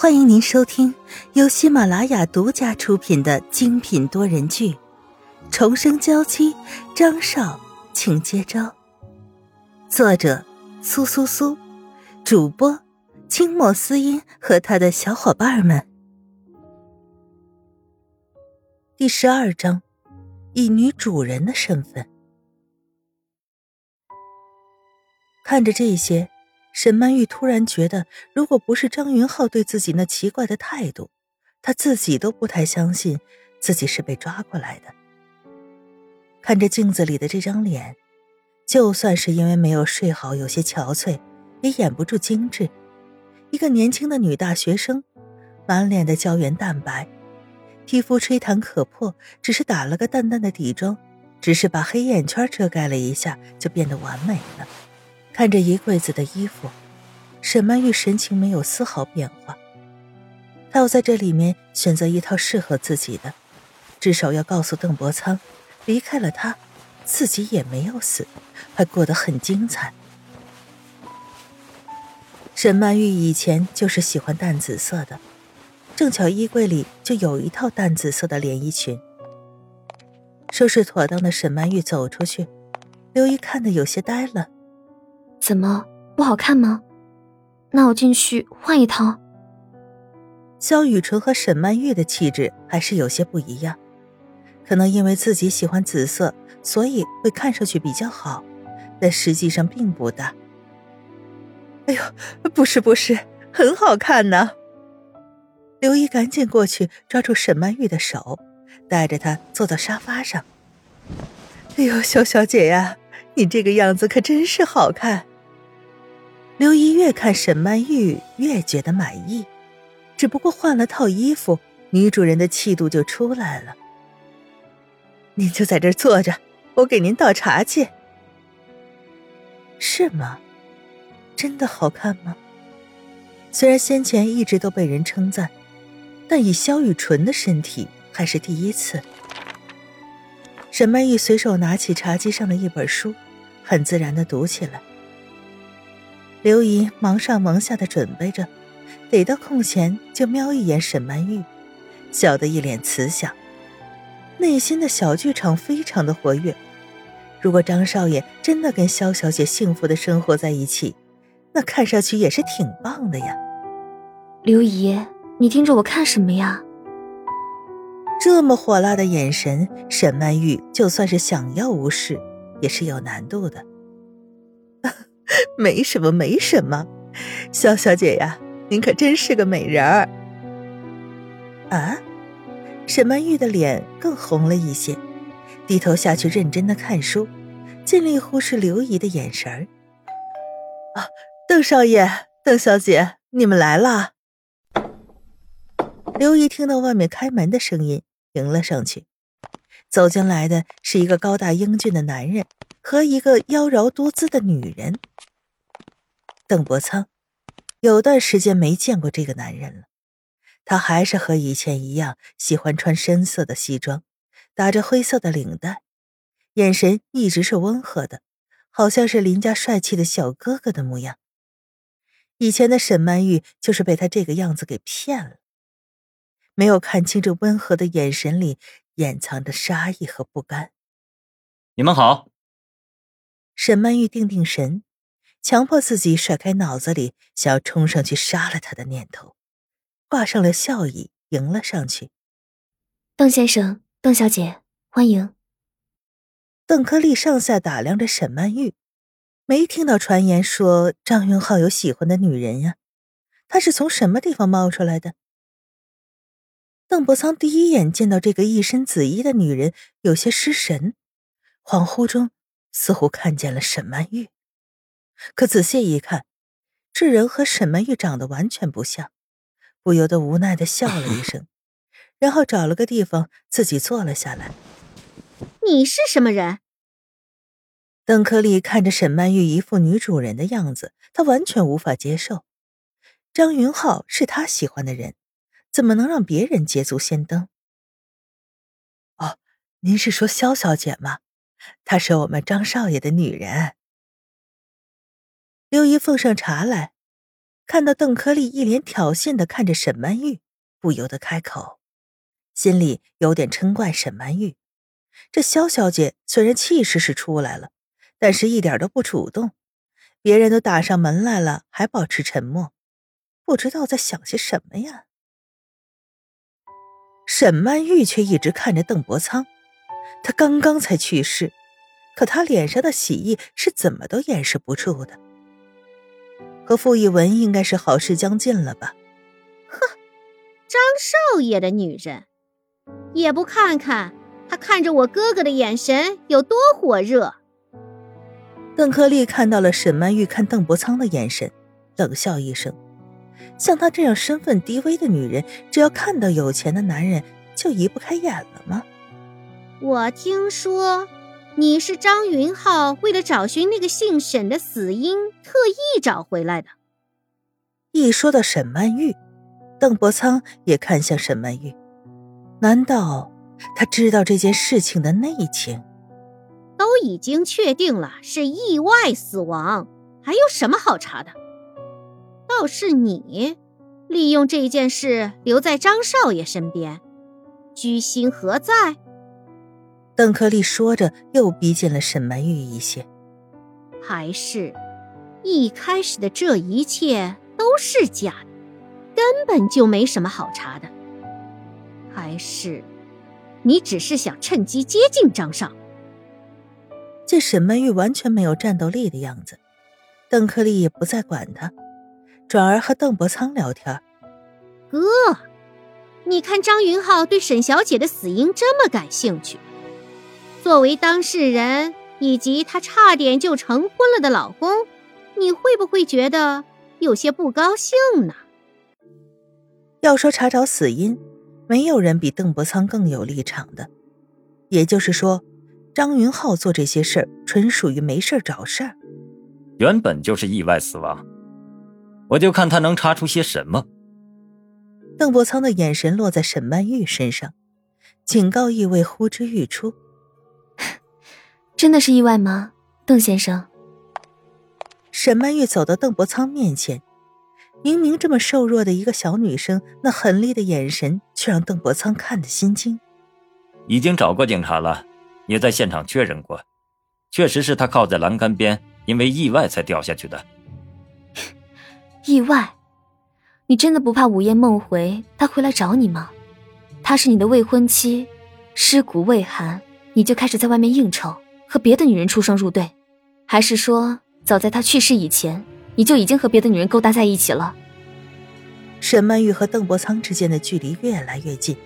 欢迎您收听由喜马拉雅独家出品的精品多人剧《重生娇妻》，张少，请接招。作者：苏苏苏，主播：清墨思音和他的小伙伴们。第十二章，以女主人的身份，看着这些。沈曼玉突然觉得，如果不是张云浩对自己那奇怪的态度，她自己都不太相信自己是被抓过来的。看着镜子里的这张脸，就算是因为没有睡好，有些憔悴，也掩不住精致。一个年轻的女大学生，满脸的胶原蛋白，皮肤吹弹可破，只是打了个淡淡的底妆，只是把黑眼圈遮盖了一下，就变得完美了。看着一柜子的衣服，沈曼玉神情没有丝毫变化。她要在这里面选择一套适合自己的，至少要告诉邓伯苍，离开了他，自己也没有死，还过得很精彩。沈曼玉以前就是喜欢淡紫色的，正巧衣柜里就有一套淡紫色的连衣裙。收拾妥当的沈曼玉走出去，刘姨看得有些呆了。怎么不好看吗？那我进去换一套。萧雨纯和沈曼玉的气质还是有些不一样，可能因为自己喜欢紫色，所以会看上去比较好，但实际上并不大。哎呦，不是不是，很好看呢。刘姨赶紧过去抓住沈曼玉的手，带着她坐到沙发上。哎呦，萧小姐呀，你这个样子可真是好看。刘姨越看沈曼玉越觉得满意，只不过换了套衣服，女主人的气度就出来了。您就在这儿坐着，我给您倒茶去。是吗？真的好看吗？虽然先前一直都被人称赞，但以萧雨纯的身体还是第一次。沈曼玉随手拿起茶几上的一本书，很自然的读起来。刘姨忙上忙下的准备着，逮到空闲就瞄一眼沈曼玉，笑得一脸慈祥，内心的小剧场非常的活跃。如果张少爷真的跟萧小姐幸福的生活在一起，那看上去也是挺棒的呀。刘姨，你盯着我看什么呀？这么火辣的眼神，沈曼玉就算是想要无视，也是有难度的。没什么，没什么，萧小姐呀，您可真是个美人儿。啊，沈曼玉的脸更红了一些，低头下去认真的看书，尽力忽视刘姨的眼神儿。啊，邓少爷，邓小姐，你们来了。刘姨听到外面开门的声音，迎了上去。走进来的是一个高大英俊的男人和一个妖娆多姿的女人。邓伯苍，有段时间没见过这个男人了。他还是和以前一样，喜欢穿深色的西装，打着灰色的领带，眼神一直是温和的，好像是邻家帅气的小哥哥的模样。以前的沈曼玉就是被他这个样子给骗了，没有看清这温和的眼神里掩藏着杀意和不甘。你们好。沈曼玉定定神。强迫自己甩开脑子里想要冲上去杀了他的念头，挂上了笑意，迎了上去。邓先生，邓小姐，欢迎。邓克利上下打量着沈曼玉，没听到传言说张云浩有喜欢的女人呀？他是从什么地方冒出来的？邓伯苍第一眼见到这个一身紫衣的女人，有些失神，恍惚中似乎看见了沈曼玉。可仔细一看，这人和沈曼玉长得完全不像，不由得无奈的笑了一声，然后找了个地方自己坐了下来。你是什么人？邓克利看着沈曼玉一副女主人的样子，他完全无法接受。张云浩是他喜欢的人，怎么能让别人捷足先登？哦，您是说萧小姐吗？她是我们张少爷的女人。刘姨奉上茶来，看到邓克利一脸挑衅的看着沈曼玉，不由得开口，心里有点嗔怪沈曼玉。这萧小姐虽然气势是出来了，但是一点都不主动。别人都打上门来了，还保持沉默，不知道在想些什么呀。沈曼玉却一直看着邓伯苍，他刚刚才去世，可他脸上的喜意是怎么都掩饰不住的。和傅一文应该是好事将近了吧？哼，张少爷的女人，也不看看他看着我哥哥的眼神有多火热。邓克利看到了沈曼玉看邓伯苍的眼神，冷笑一声。像她这样身份低微的女人，只要看到有钱的男人，就移不开眼了吗？我听说你是张云浩为了找寻那个姓沈的死因，特意找回来的。一说到沈曼玉，邓伯苍也看向沈曼玉。难道他知道这件事情的内情？都已经确定了是意外死亡，还有什么好查的？倒是你，利用这件事留在张少爷身边，居心何在？邓克利说着，又逼近了沈曼玉一些。还是，一开始的这一切都是假的，根本就没什么好查的。还是，你只是想趁机接近张少？见沈曼玉完全没有战斗力的样子，邓克利也不再管他，转而和邓伯苍聊天。哥，你看张云浩对沈小姐的死因这么感兴趣，作为当事人以及他差点就成婚了的老公，你会不会觉得有些不高兴呢？要说查找死因，没有人比邓伯苍更有立场的，也就是说。张云浩做这些事儿，纯属于没事找事儿。原本就是意外死亡，我就看他能查出些什么。邓伯苍的眼神落在沈曼玉身上，警告意味呼之欲出。真的是意外吗，邓先生？沈曼玉走到邓伯苍面前，明明这么瘦弱的一个小女生，那狠厉的眼神却让邓伯苍看得心惊。已经找过警察了。也在现场确认过，确实是他靠在栏杆边，因为意外才掉下去的。意外？你真的不怕午夜梦回他回来找你吗？他是你的未婚妻，尸骨未寒，你就开始在外面应酬，和别的女人出双入对，还是说早在他去世以前，你就已经和别的女人勾搭在一起了？沈曼玉和邓伯苍之间的距离越来越近，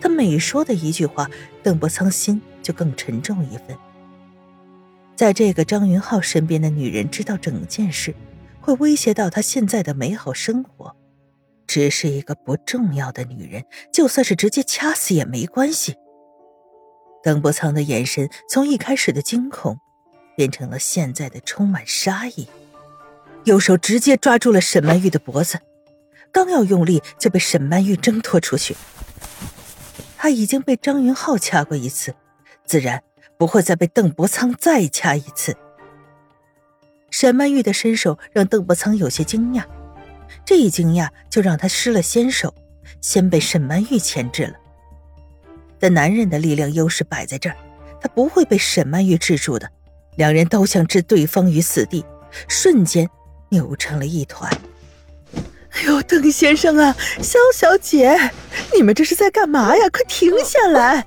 他每说的一句话，邓伯苍心。就更沉重一分。在这个张云浩身边的女人知道整件事，会威胁到他现在的美好生活。只是一个不重要的女人，就算是直接掐死也没关系。邓伯苍的眼神从一开始的惊恐，变成了现在的充满杀意，右手直接抓住了沈曼玉的脖子，刚要用力，就被沈曼玉挣脱出去。他已经被张云浩掐过一次。自然不会再被邓伯苍再掐一次。沈曼玉的身手让邓伯苍有些惊讶，这一惊讶就让他失了先手，先被沈曼玉牵制了。但男人的力量优势摆在这儿，他不会被沈曼玉制住的。两人都想置对方于死地，瞬间扭成了一团。哎呦，邓先生啊，肖小姐，你们这是在干嘛呀？快停下来！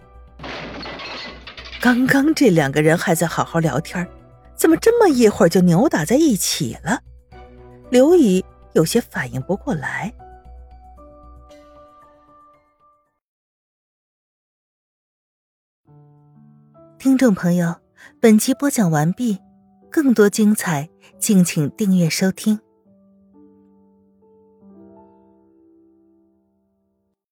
刚刚这两个人还在好好聊天，怎么这么一会儿就扭打在一起了？刘姨有些反应不过来。听众朋友，本集播讲完毕，更多精彩，敬请订阅收听。